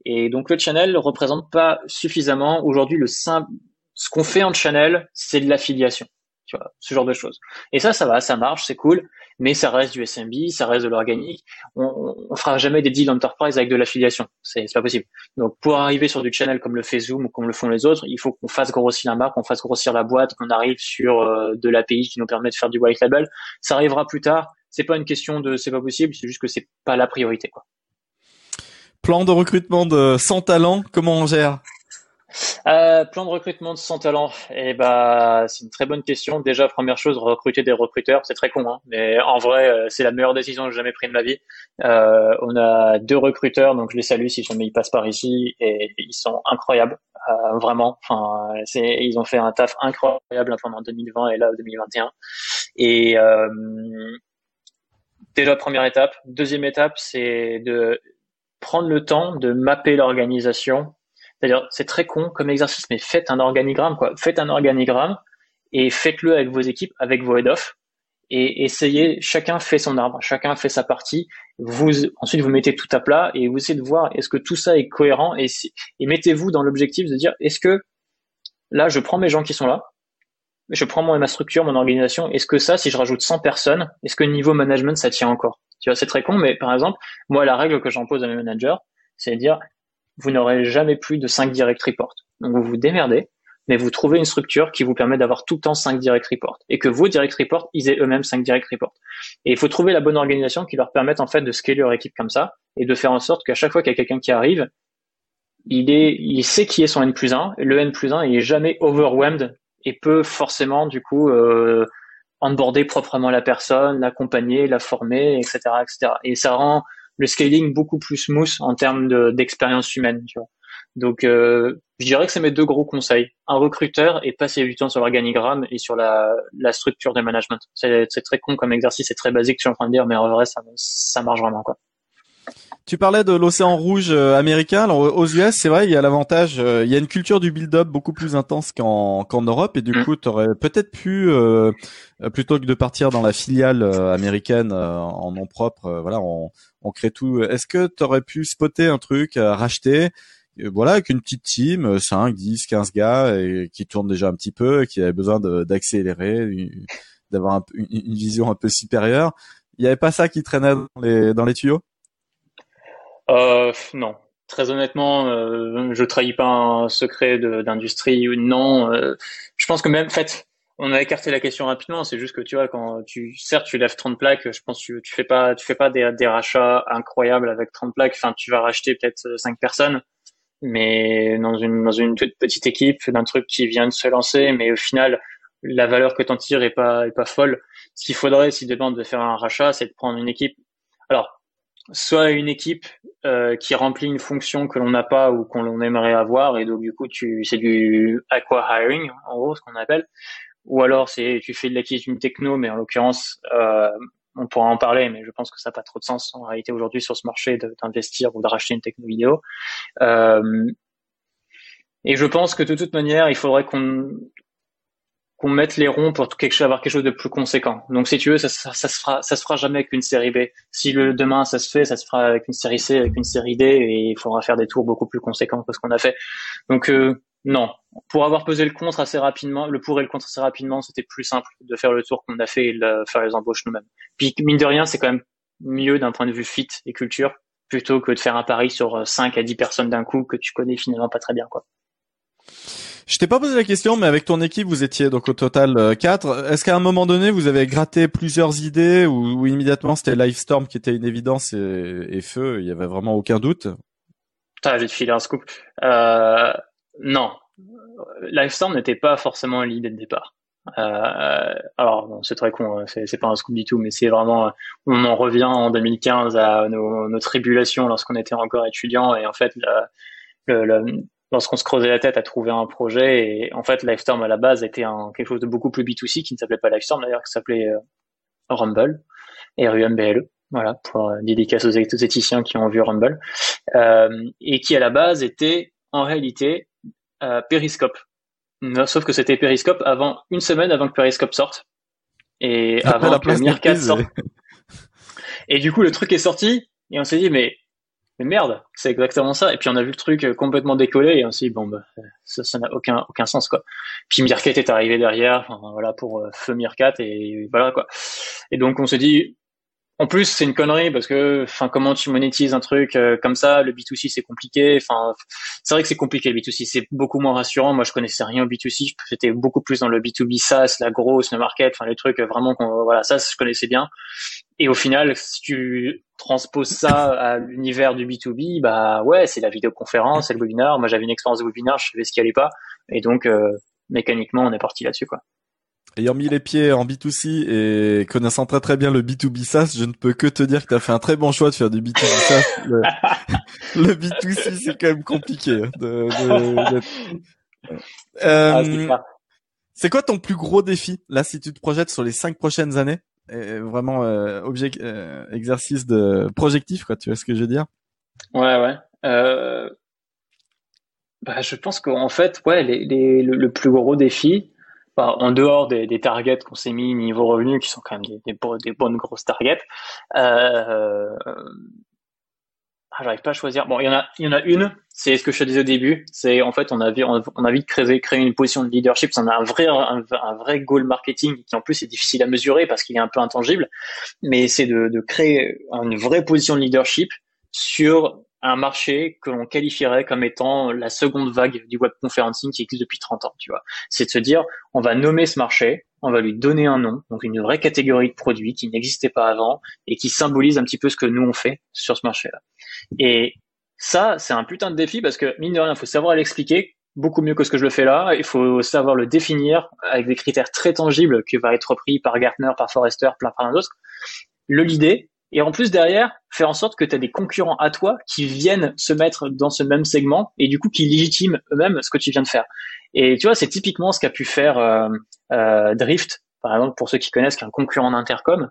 Et donc le channel ne représente pas suffisamment aujourd'hui le simple. Ce qu'on fait en channel, c'est de l'affiliation ce genre de choses. Et ça, ça va, ça marche, c'est cool, mais ça reste du SMB, ça reste de l'organique. On, on fera jamais des deals enterprise avec de l'affiliation, c'est pas possible. Donc pour arriver sur du channel comme le fait Zoom ou comme le font les autres, il faut qu'on fasse grossir la marque, qu'on fasse grossir la boîte, qu'on arrive sur euh, de l'API qui nous permet de faire du white label. Ça arrivera plus tard. C'est pas une question de c'est pas possible, c'est juste que c'est pas la priorité. Plan de recrutement de 100 talents, comment on gère? Euh, plan de recrutement de 100 talents. Eh bah, c'est une très bonne question. Déjà, première chose, recruter des recruteurs, c'est très con, hein, mais en vrai, euh, c'est la meilleure décision que j'ai jamais prise de ma vie. Euh, on a deux recruteurs, donc je les salue si jamais ils passent par ici, et ils sont incroyables, euh, vraiment. Enfin, c'est, ils ont fait un taf incroyable pendant 2020 et là 2021. Et euh, déjà première étape. Deuxième étape, c'est de prendre le temps de mapper l'organisation c'est-à-dire, c'est très con comme exercice, mais faites un organigramme, quoi. Faites un organigramme et faites-le avec vos équipes, avec vos head-off et essayez, chacun fait son arbre, chacun fait sa partie. Vous, ensuite, vous mettez tout à plat et vous essayez de voir est-ce que tout ça est cohérent et, et mettez-vous dans l'objectif de dire est-ce que là, je prends mes gens qui sont là, je prends ma structure, mon organisation, est-ce que ça, si je rajoute 100 personnes, est-ce que niveau management, ça tient encore? Tu vois, c'est très con, mais par exemple, moi, la règle que j'impose à mes managers, c'est de dire, vous n'aurez jamais plus de 5 direct reports. Donc vous vous démerdez, mais vous trouvez une structure qui vous permet d'avoir tout le temps 5 direct reports et que vos direct reports, ils aient eux-mêmes 5 direct reports. Et il faut trouver la bonne organisation qui leur permette en fait de scaler leur équipe comme ça et de faire en sorte qu'à chaque fois qu'il y a quelqu'un qui arrive, il est, il sait qui est son N plus 1, le N plus 1 il est jamais overwhelmed et peut forcément du coup euh, onboarder proprement la personne, l'accompagner, la former, etc., etc. Et ça rend le scaling beaucoup plus smooth en termes d'expérience humaine. Tu. Donc, euh, je dirais que c'est mes deux gros conseils. Un recruteur et passer du temps sur l'organigramme et sur la, la structure de management. C'est très con comme exercice, c'est très basique, je suis en train de dire, mais en vrai, ça, ça marche vraiment. quoi. Tu parlais de l'océan rouge euh, américain. Alors aux US, c'est vrai, il y a l'avantage, euh, il y a une culture du build-up beaucoup plus intense qu'en qu'en Europe, et du mm. coup, tu aurais peut-être pu, euh, plutôt que de partir dans la filiale américaine en nom propre, voilà, on, on crée tout. Est-ce que tu aurais pu spotter un truc, racheter, voilà, avec une petite team, 5, 10, 15 gars, et, qui tournent déjà un petit peu, qui avaient besoin d'accélérer, d'avoir une, une, vision un peu supérieure? Il n'y avait pas ça qui traînait dans les, dans les tuyaux? Euh, non. Très honnêtement, euh, je trahis pas un secret d'industrie. Non, euh, je pense que même, en fait, on a écarté la question rapidement. C'est juste que tu vois, quand tu, certes, tu lèves 30 plaques, je pense que tu, tu fais pas, tu fais pas des, des rachats incroyables avec 30 plaques. Enfin, tu vas racheter peut-être 5 personnes, mais dans une, dans une petite équipe, d'un truc qui vient de se lancer, mais au final, la valeur que t'en tires est pas, est pas folle. Ce qu'il faudrait, si demain on devait faire un rachat, c'est de prendre une équipe. Alors, soit une équipe euh, qui remplit une fonction que l'on n'a pas ou qu'on aimerait avoir et donc du coup tu c'est du aqua hiring en gros ce qu'on appelle. Ou alors c'est tu fais de l'acquisition techno mais en l'occurrence euh, on pourra en parler mais je pense que ça n'a pas trop de sens en réalité aujourd'hui sur ce marché d'investir ou de racheter une techno vidéo. Euh, et je pense que de toute manière il faudrait qu'on qu'on mette les ronds pour avoir quelque chose de plus conséquent. Donc si tu veux, ça, ça, se fera, jamais avec une série B. Si le demain ça se fait, ça se fera avec une série C, avec une série D, et il faudra faire des tours beaucoup plus conséquents que ce qu'on a fait. Donc euh, non, pour avoir pesé le contre assez rapidement, le pour et le contre assez rapidement, c'était plus simple de faire le tour qu'on a fait et de faire les embauches nous-mêmes. Puis mine de rien, c'est quand même mieux d'un point de vue fit et culture plutôt que de faire un pari sur 5 à 10 personnes d'un coup que tu connais finalement pas très bien, quoi. Je t'ai pas posé la question, mais avec ton équipe, vous étiez donc au total 4. Est-ce qu'à un moment donné, vous avez gratté plusieurs idées ou, immédiatement c'était Livestorm qui était une évidence et, feu, il y avait vraiment aucun doute? Putain, j'ai filé un scoop. Euh, non, Livestorm n'était pas forcément l'idée de départ. Euh, alors bon, c'est très con, hein, c'est pas un scoop du tout, mais c'est vraiment, on en revient en 2015 à nos, nos tribulations lorsqu'on était encore étudiant et en fait, le, le, lorsqu'on se creusait la tête à trouver un projet et en fait, Livestorm à la base était un, quelque chose de beaucoup plus B2C qui ne s'appelait pas Livestorm d'ailleurs, qui s'appelait euh, Rumble, R-U-M-B-L-E. Voilà, pour euh, dédicace aux, éthiciens qui ont vu Rumble, euh, et qui à la base était en réalité euh, Periscope. Sauf que c'était Periscope avant une semaine avant que Periscope sorte et avant que Meerkat sorte. Et du coup, le truc est sorti et on s'est dit mais merde, c'est exactement ça. Et puis on a vu le truc complètement décoller et on s'est dit bon bah ça n'a aucun aucun sens quoi. Puis Meerkat est arrivé derrière, voilà pour euh, feu Meerkat et voilà quoi. Et donc on s'est dit en plus, c'est une connerie parce que, enfin, comment tu monétises un truc euh, comme ça? Le B2C, c'est compliqué. Enfin, c'est vrai que c'est compliqué. Le B2C, c'est beaucoup moins rassurant. Moi, je connaissais rien au B2C. J'étais beaucoup plus dans le B2B SaaS, la grosse, le market, enfin, les trucs vraiment, voilà, ça, je connaissais bien. Et au final, si tu transposes ça à l'univers du B2B, bah ouais, c'est la vidéoconférence, c'est le webinar. Moi, j'avais une expérience de webinar, je savais ce qui allait pas, et donc euh, mécaniquement, on est parti là-dessus, quoi. Ayant mis les pieds en B2C et connaissant très très bien le B2B SaaS, je ne peux que te dire que tu as fait un très bon choix de faire du B2B SaaS. le, B2C, c'est quand même compliqué. Hein, de, euh, ah, c'est quoi ton plus gros défi là si tu te projettes sur les cinq prochaines années? Vraiment euh, euh, exercice de projectif, quoi. Tu vois ce que je veux dire? Ouais, ouais. Euh... Bah, je pense qu'en fait, ouais, les, les, le, plus gros défi, en dehors des, des targets qu'on s'est mis niveau revenu, qui sont quand même des, des, bonnes grosses targets, j'arrive pas à choisir. Bon, il y en a, il y en a une. C'est ce que je te disais au début. C'est en fait, on a, on, a vite créé, créé une position de leadership. A un vrai, un, vrai goal marketing qui en plus est difficile à mesurer parce qu'il est un peu intangible. Mais c'est de, de créer une vraie position de leadership sur un marché que l'on qualifierait comme étant la seconde vague du web conferencing qui existe depuis 30 ans, tu vois. C'est de se dire, on va nommer ce marché, on va lui donner un nom, donc une vraie catégorie de produits qui n'existait pas avant et qui symbolise un petit peu ce que nous on fait sur ce marché-là. Et ça, c'est un putain de défi parce que mine de rien, il faut savoir l'expliquer beaucoup mieux que ce que je le fais là. Il faut savoir le définir avec des critères très tangibles qui va être repris par Gartner, par Forrester, plein plein d'autres. Le l'idée et en plus derrière faire en sorte que tu as des concurrents à toi qui viennent se mettre dans ce même segment et du coup qui légitiment eux-mêmes ce que tu viens de faire. Et tu vois, c'est typiquement ce qu'a pu faire euh, euh, Drift, par exemple pour ceux qui connaissent, qui est un concurrent d'Intercom,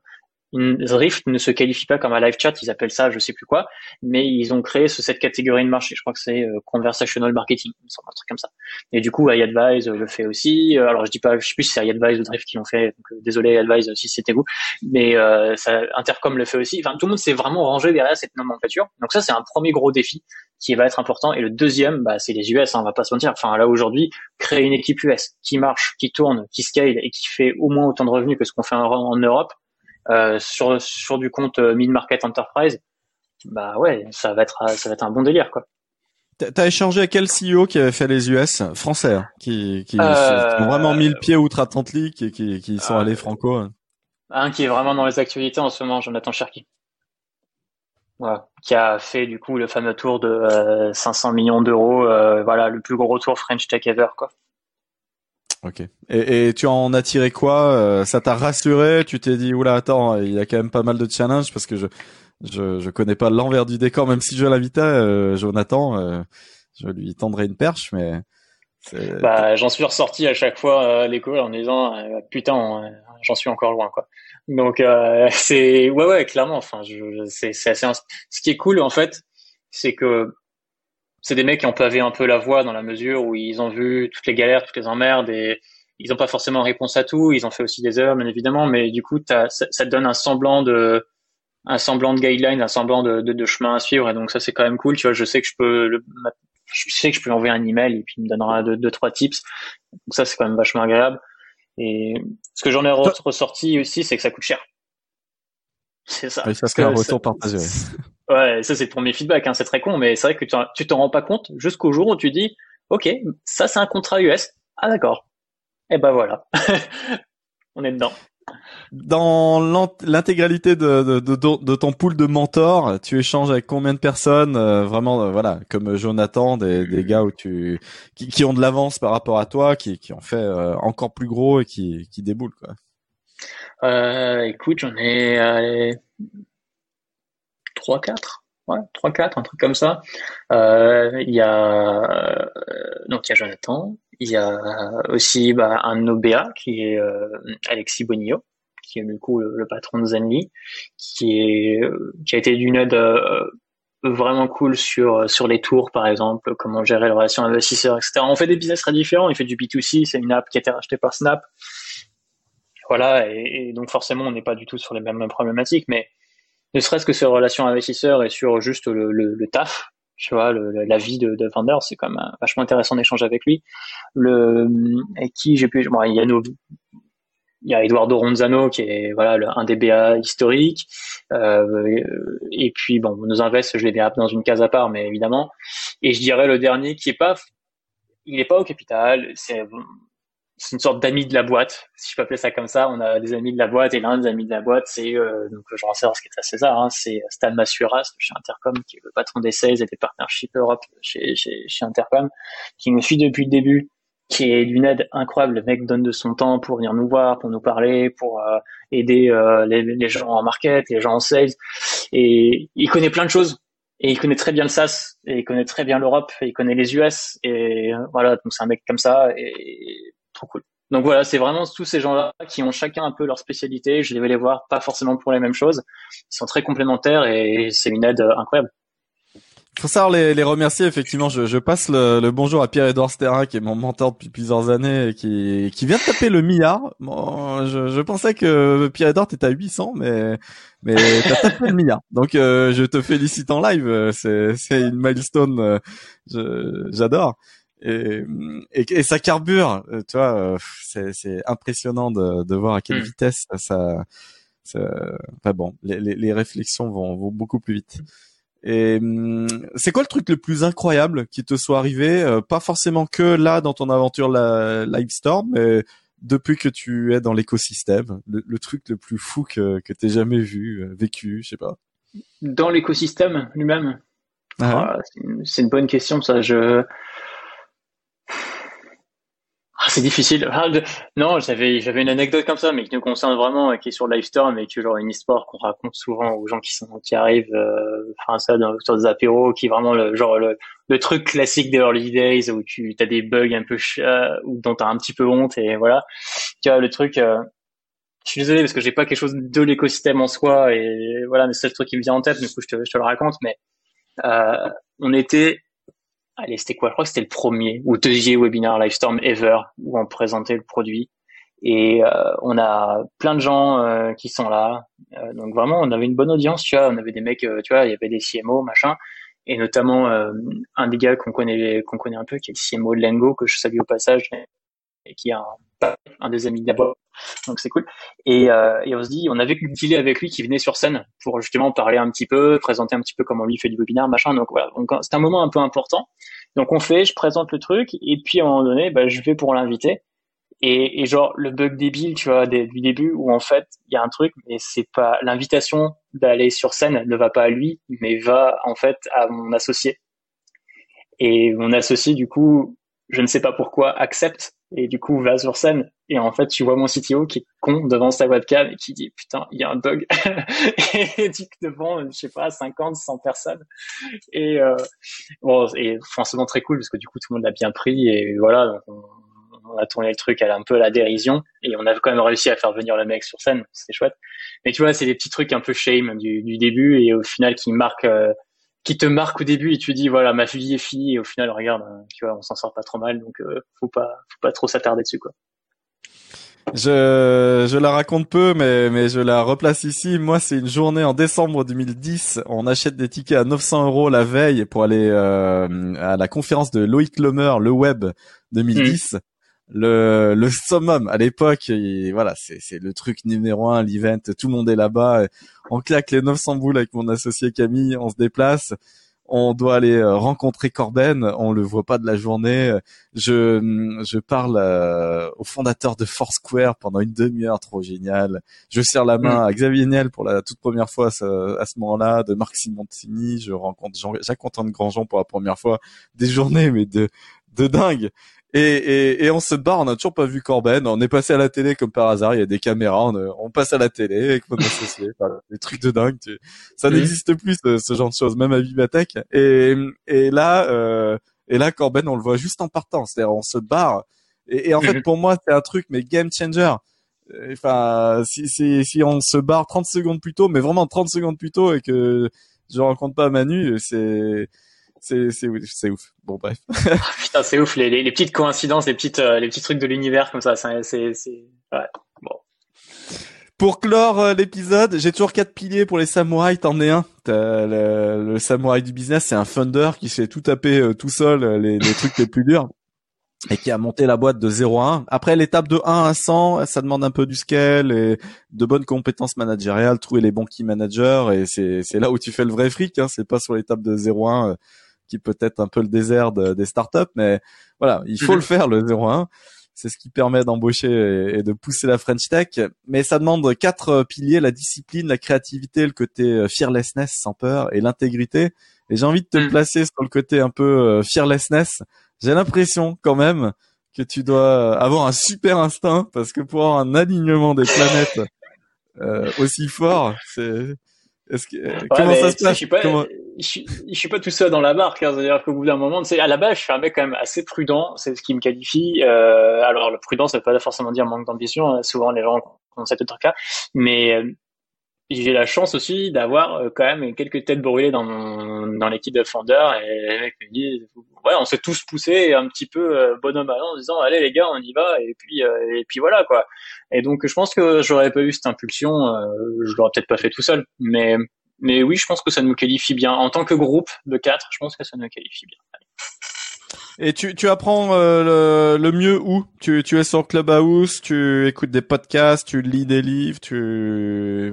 Drift ne se qualifie pas comme un live chat, ils appellent ça je sais plus quoi, mais ils ont créé cette catégorie de marché. Je crois que c'est euh, conversational marketing, un truc comme ça. Et du coup, iAdvise le fait aussi. Euh, alors je dis pas, je sais plus si c'est iAdvise ou Drift qui l'ont fait. Euh, désolé iAdvise si c'était vous, mais ça, Intercom le fait aussi. Enfin, tout le monde s'est vraiment rangé derrière cette nomenclature. Donc ça, c'est un premier gros défi qui va être important. Et le deuxième, bah, c'est les US. Hein, on va pas se mentir. Enfin là aujourd'hui, créer une équipe US qui marche, qui tourne, qui scale et qui fait au moins autant de revenus que ce qu'on fait en Europe euh, sur sur du compte euh, mid market enterprise, bah ouais, ça va être ça va être un bon délire quoi. T'as échangé avec quel CEO qui avait fait les US français, hein, qui, qui, euh... ont vraiment mis le pied outre-Atlantique et qui, qui sont allés franco. Hein. Un qui est vraiment dans les actualités en ce moment, Jonathan Cherki. Voilà, qui a fait du coup le fameux tour de 500 millions d'euros, voilà, le plus gros retour French Tech ever quoi. Ok. Et, et, tu en as tiré quoi euh, Ça t'a rassuré Tu t'es dit oula attends, il y a quand même pas mal de challenges parce que je je, je connais pas l'envers du décor, même si je l'invitais, euh, Jonathan, euh, je lui tendrai une perche, mais. Bah, j'en suis ressorti à chaque fois à l'école en disant putain, j'en suis encore loin quoi. Donc c'est ouais ouais clairement. Enfin, c'est c'est assez. Ce qui est cool en fait, c'est que c'est des mecs qui ont pavé un peu la voie dans la mesure où ils ont vu toutes les galères, toutes les emmerdes et ils n'ont pas forcément réponse à tout. Ils ont fait aussi des erreurs, bien évidemment, mais du coup, ça, ça, te donne un semblant de un semblant de guideline, un semblant de, de, de, chemin à suivre. Et donc ça, c'est quand même cool. Tu vois, je sais que je peux, le, je sais que je peux envoyer un email et puis il me donnera deux, deux trois tips. Donc ça, c'est quand même vachement agréable. Et ce que j'en ai ressorti aussi, c'est que ça coûte cher. C'est ça. Oui, ça, c'est un retour partagé. Ouais, ça c'est le premier feedback, hein, c'est très con, mais c'est vrai que tu t'en rends pas compte jusqu'au jour où tu dis, ok, ça c'est un contrat US. Ah d'accord. Et eh ben voilà, on est dedans. Dans l'intégralité de, de, de, ton pool de mentors, tu échanges avec combien de personnes euh, Vraiment, euh, voilà, comme Jonathan, des, des gars où tu qui, qui ont de l'avance par rapport à toi, qui, qui ont fait euh, encore plus gros et qui, qui déboulent quoi. Euh, écoute, j'en ai trois, quatre. Ouais, trois, quatre, un truc comme ça. Il y a donc il y a Jonathan, il y a aussi bah, un OBA qui est Alexis Bonillo qui est du coup le, patron de Zenly, qui est qui a été d'une aide euh, vraiment cool sur sur les tours par exemple, comment gérer les relations investisseurs, etc. On fait des business très différents. Il fait du B2C, c'est une app qui a été rachetée par Snap. Voilà, et, donc forcément on n'est pas du tout sur les mêmes problématiques, mais ne serait-ce que sur relations investisseurs et sur juste le, le, taf, tu vois, la vie de, de vendeur, c'est quand même vachement intéressant d'échanger avec lui. Le, et qui j'ai pu, bon, il y a nos, il y a Eduardo Ronzano qui est voilà un DBA historique euh, et puis bon nos invests je les mets dans une case à part mais évidemment et je dirais le dernier qui est pas il est pas au capital c'est c'est une sorte d'ami de la boîte si je peux appeler ça comme ça on a des amis de la boîte et l'un des amis de la boîte c'est euh, donc je renseigner ce qui est à César hein, c'est Stan Massuras chez Intercom qui est le patron des sales et des partnerships Europe chez, chez, chez Intercom qui me suit depuis le début qui est d'une aide incroyable. Le mec donne de son temps pour venir nous voir, pour nous parler, pour euh, aider euh, les, les, gens en market, les gens en sales. Et il connaît plein de choses. Et il connaît très bien le SaaS, et il connaît très bien l'Europe, et il connaît les US. Et voilà, donc c'est un mec comme ça, et cool. Donc voilà, c'est vraiment tous ces gens-là qui ont chacun un peu leur spécialité. Je vais les voir pas forcément pour les mêmes choses. Ils sont très complémentaires et c'est une aide incroyable faut savoir les, remercier effectivement. Je, passe le, bonjour à Pierre-Edouard Sterrin qui est mon mentor depuis plusieurs années et qui, vient de taper le milliard. Je, pensais que Pierre-Edouard était à 800, mais mais t'as tapé le milliard. Donc euh, je te félicite en live. C'est c'est une milestone. Euh, j'adore. Et, et, ça carbure. Euh, tu vois, c'est c'est impressionnant de, de voir à quelle hmm. vitesse ça. ça, enfin bon, les, les, les réflexions vont, vont beaucoup plus vite. Et hum, c'est quoi le truc le plus incroyable qui te soit arrivé euh, Pas forcément que là dans ton aventure la Livestorm, mais depuis que tu es dans l'écosystème, le, truc le plus fou que que t'aies jamais vu, euh, vécu, je sais pas. Dans l'écosystème lui-même? Ah, ah c'est une bonne question ça. Je ah, c'est difficile. Ah, non, j'avais j'avais une anecdote comme ça, mais qui nous concerne vraiment, qui est sur Livestorm, et qui est genre une histoire qu'on raconte souvent aux gens qui sont qui arrivent, euh, enfin ça dans, sur des apéros, qui est vraiment le genre le, le truc classique des early days où tu as des bugs un peu euh, ou dont t'as un petit peu honte et voilà. Tu vois le truc. Euh, je suis désolé parce que j'ai pas quelque chose de l'écosystème en soi et voilà, mais c'est le truc qui me vient en tête. Du coup, je te, je te le raconte, mais euh, on était allez, c'était quoi? Je crois que c'était le premier ou deuxième webinaire Livestorm ever où on présentait le produit. Et euh, on a plein de gens euh, qui sont là. Euh, donc vraiment, on avait une bonne audience, tu vois. On avait des mecs, tu vois, il y avait des CMO, machin. Et notamment un des gars qu'on connaît, qu'on connaît un peu, qui est le CMO de Lengo, que je salue au passage, et qui est un, un des amis d'abord. Donc c'est cool. Et, et, on se dit, on avait dealé avec lui qui venait sur scène pour justement parler un petit peu, présenter un petit peu comment lui fait du webinaire, machin. Donc voilà, donc c'est un moment un peu important. Donc on fait, je présente le truc, et puis à un moment donné, bah, je vais pour l'inviter. Et, et, genre le bug débile, tu vois, du début, où en fait il y a un truc, mais c'est pas l'invitation d'aller sur scène ne va pas à lui, mais va en fait à mon associé. Et mon associé, du coup, je ne sais pas pourquoi, accepte et du coup va sur scène. Et en fait tu vois mon CTO qui est con devant sa webcam et qui dit putain il y a un bug. Et dit que devant je sais pas 50 100 personnes. Et euh, bon et forcément très cool parce que du coup tout le monde l'a bien pris. Et voilà on, a tourné le truc à un peu la dérision. Et on a quand même réussi à faire venir le mec sur scène. C'était chouette. Mais tu vois c'est des petits trucs un peu shame du, du début et au final qui marquent euh, qui te marque au début et tu dis voilà ma vie est finie et au final regarde hein, tu vois on s'en sort pas trop mal donc euh, faut pas faut pas trop s'attarder dessus quoi. Je, je la raconte peu, mais, mais je la replace ici. Moi, c'est une journée en décembre 2010. On achète des tickets à 900 euros la veille pour aller euh, à la conférence de Loïc Lemer, le web 2010. Le, le summum à l'époque. Voilà, c'est, le truc numéro un, l'event. Tout le monde est là-bas. On claque les 900 boules avec mon associé Camille. On se déplace. On doit aller euh, rencontrer Corben. On le voit pas de la journée. Je, je parle euh, au fondateur de Foursquare pendant une demi-heure, trop génial. Je serre la main mm. à Xavier Niel pour la toute première fois à ce, moment-là, de Marc Simontini. Je rencontre Jean, Jacques Antoine Grandjean pour la première fois. Des journées, mais de de dingue. Et, et, et, on se barre, on n'a toujours pas vu Corben. On est passé à la télé comme par hasard. Il y a des caméras, on, on passe à la télé avec mon associé. des trucs de dingue. Ça n'existe plus ce, genre de choses, même à Vivatech. Et, et là, euh, et là, Corben, on le voit juste en partant. C'est-à-dire, on se barre. Et, en fait, pour moi, c'est un truc, mais game changer. Enfin, si, si, si on se barre 30 secondes plus tôt, mais vraiment 30 secondes plus tôt, et que je rencontre pas Manu, c'est c'est c'est c'est ouf. Bon bref. Ah, putain, c'est ouf les, les, les, petites coïncidences, les petites euh, les petits trucs de l'univers comme ça, c'est c'est ouais. Bon. Pour clore euh, l'épisode, j'ai toujours quatre piliers pour les samouraïs. T'en es un. Le, le, samouraï du business, c'est un funder qui s'est tout tapé euh, tout seul les, les trucs les plus durs et qui a monté la boîte de 0 à 1. Après l'étape de 1 à 100, ça demande un peu du scale et de bonnes compétences managériales, trouver les bons key managers et c'est c'est là où tu fais le vrai fric. Hein. C'est pas sur l'étape de 0 à 1 qui peut être un peu le désert des startups, mais voilà, il faut le faire le 0-1. C'est ce qui permet d'embaucher et, de pousser la French Tech. Mais ça demande quatre piliers la discipline, la créativité, le côté euh, fearlessness sans peur et l'intégrité. Et j'ai envie de te mm. placer sur le côté un peu euh, fearlessness. J'ai l'impression quand même que tu dois avoir un super instinct parce que pour avoir un alignement des planètes euh, aussi fort, c'est est-ce que, euh, comment ça se passe je suis, pas, je, je suis pas tout seul dans la barque. Hein, C'est-à-dire qu'au bout d'un moment, à la base, je suis un mec quand même assez prudent. C'est ce qui me qualifie. Euh, alors, le prudent, ça veut pas forcément dire manque d'ambition. Hein. Souvent, les gens ont cet autre cas. Mais euh, j'ai la chance aussi d'avoir euh, quand même quelques têtes brûlées dans dans l'équipe de Founder et les mecs me disent ouais on s'est tous poussés un petit peu euh, bonhomme à en disant allez les gars on y va et puis euh, et puis voilà quoi et donc je pense que j'aurais pas eu cette impulsion je l'aurais peut-être pas fait tout seul mais mais oui je pense que ça nous qualifie bien en tant que groupe de quatre je pense que ça nous qualifie bien et tu, tu apprends euh, le, le, mieux où? Tu, tu es sur Clubhouse, tu écoutes des podcasts, tu lis des livres, tu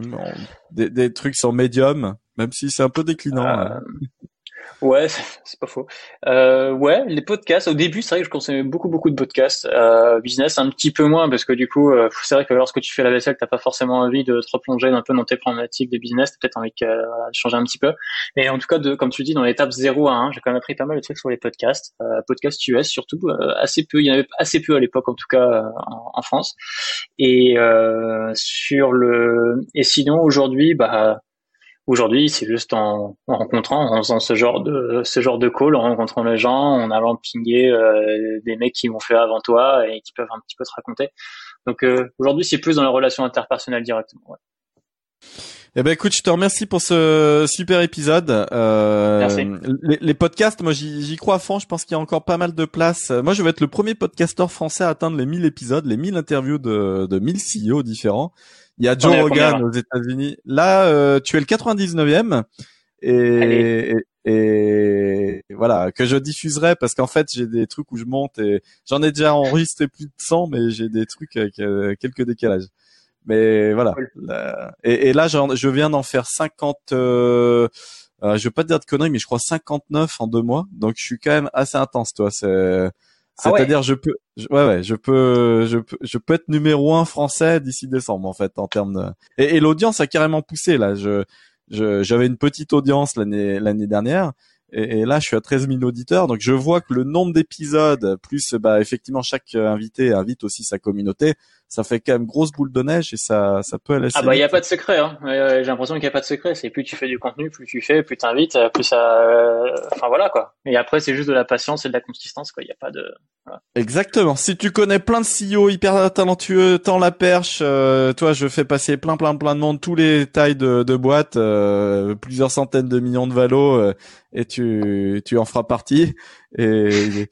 des, des trucs sur Medium, même si c'est un peu déclinant. Hein. Euh, Ouais, c'est pas faux. Euh, ouais, les podcasts. Au début, c'est vrai que je consommais beaucoup, beaucoup de podcasts. Euh, business, un petit peu moins, parce que du coup, euh, c'est vrai que lorsque tu fais la vaisselle, t'as pas forcément envie de te replonger un peu dans tes problématiques de business. T'as peut-être envie voilà, de, changer un petit peu. Mais en tout cas, de, comme tu dis, dans l'étape 0 à 1, j'ai quand même appris pas mal de trucs sur les podcasts. Euh, podcasts US, surtout, euh, assez peu. Il y en avait assez peu à l'époque, en tout cas, euh, en, en, France. Et sur le, et sinon, aujourd'hui, bah, Aujourd'hui, c'est juste en, rencontrant, en faisant ce genre de ce genre de call, en rencontrant les gens, en allant pinguer euh, des mecs qui m'ont fait avant toi et qui peuvent un petit peu te raconter. Donc euh, aujourd'hui, c'est plus dans la relation interpersonnelle directement. Ouais. Eh ben écoute, je te remercie pour ce super épisode. Euh, Merci. Les, les, podcasts, moi j'y crois à fond. Je pense qu'il y a encore pas mal de place. Moi, je vais être le premier podcasteur français à atteindre les 1000 épisodes, les 1000 interviews de, de 1000 CEO différents. Il y a Joe Rogan aux États-Unis. Là, euh, tu es le 99e et, et, voilà que je diffuserai parce qu'en fait j'ai des trucs où je monte et j'en ai déjà enregistré plus de 100 mais j'ai des trucs avec euh, quelques décalages. Mais voilà. et, et, là je viens d'en faire 50 euh, euh, je veux pas te dire de conneries mais je crois 59 en deux mois donc je suis quand même assez intense toi c'est ah C'est-à-dire, je peux, ouais, ouais, je peux, je peux, je peux être numéro un français d'ici décembre, en fait, en termes de. Et, et l'audience a carrément poussé là. Je, je, j'avais une petite audience l'année, l'année dernière. Et, là, je suis à 13 000 auditeurs, donc je vois que le nombre d'épisodes, plus bah effectivement chaque invité invite aussi sa communauté, ça fait quand même grosse boule de neige et ça, ça peut aller. Ah bah il y a pas de secret. Hein. J'ai l'impression qu'il y a pas de secret. C'est plus tu fais du contenu, plus tu fais, plus t'invites, plus ça. Euh, enfin voilà quoi. Et après c'est juste de la patience et de la consistance quoi. Il y a pas de. Exactement. Si tu connais plein de CEO hyper talentueux, tends la perche. Euh, toi, je fais passer plein plein plein de monde, tous les tailles de, de boîtes, euh, plusieurs centaines de millions de valos, et tu tu en feras partie. Et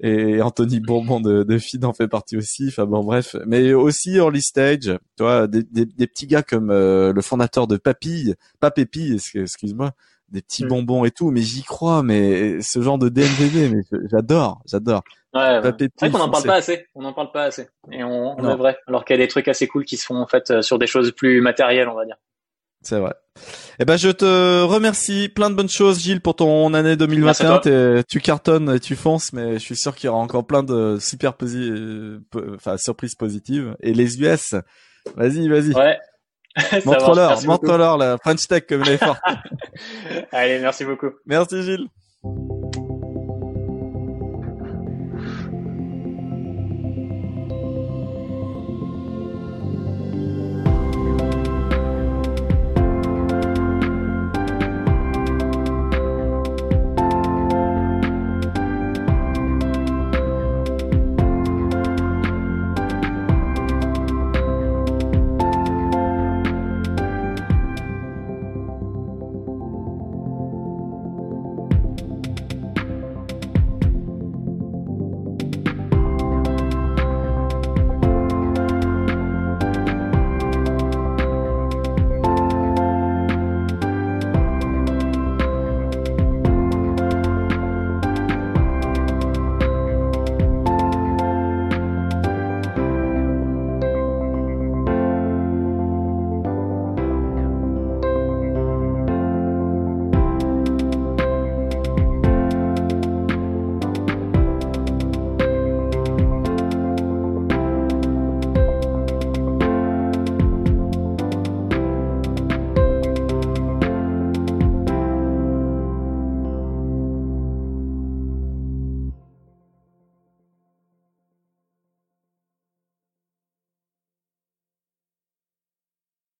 et Anthony Bourbon de, de Feed en fait partie aussi. Enfin bon, bref, mais aussi early stage, tu vois, des, des, des petits gars comme euh, le fondateur de Papille, Papépi, excuse-moi, des petits mm. bonbons et tout, mais j'y crois. Mais ce genre de DNVB, mais j'adore, j'adore. Ouais, c'est vrai qu'on n'en parle pas assez. On n'en parle pas assez. Et on, on vrai. Alors qu'il y a des trucs assez cool qui se font en fait euh, sur des choses plus matérielles, on va dire. C'est vrai. Eh ben, je te remercie. Plein de bonnes choses, Gilles, pour ton année 2021. Tu cartonnes et tu fonces, mais je suis sûr qu'il y aura encore plein de super posi enfin, surprises positives. Et les US, vas-y, vas-y. Ouais. montre-leur, montre-leur la French Tech comme il est fort. Allez, merci beaucoup. Merci, Gilles.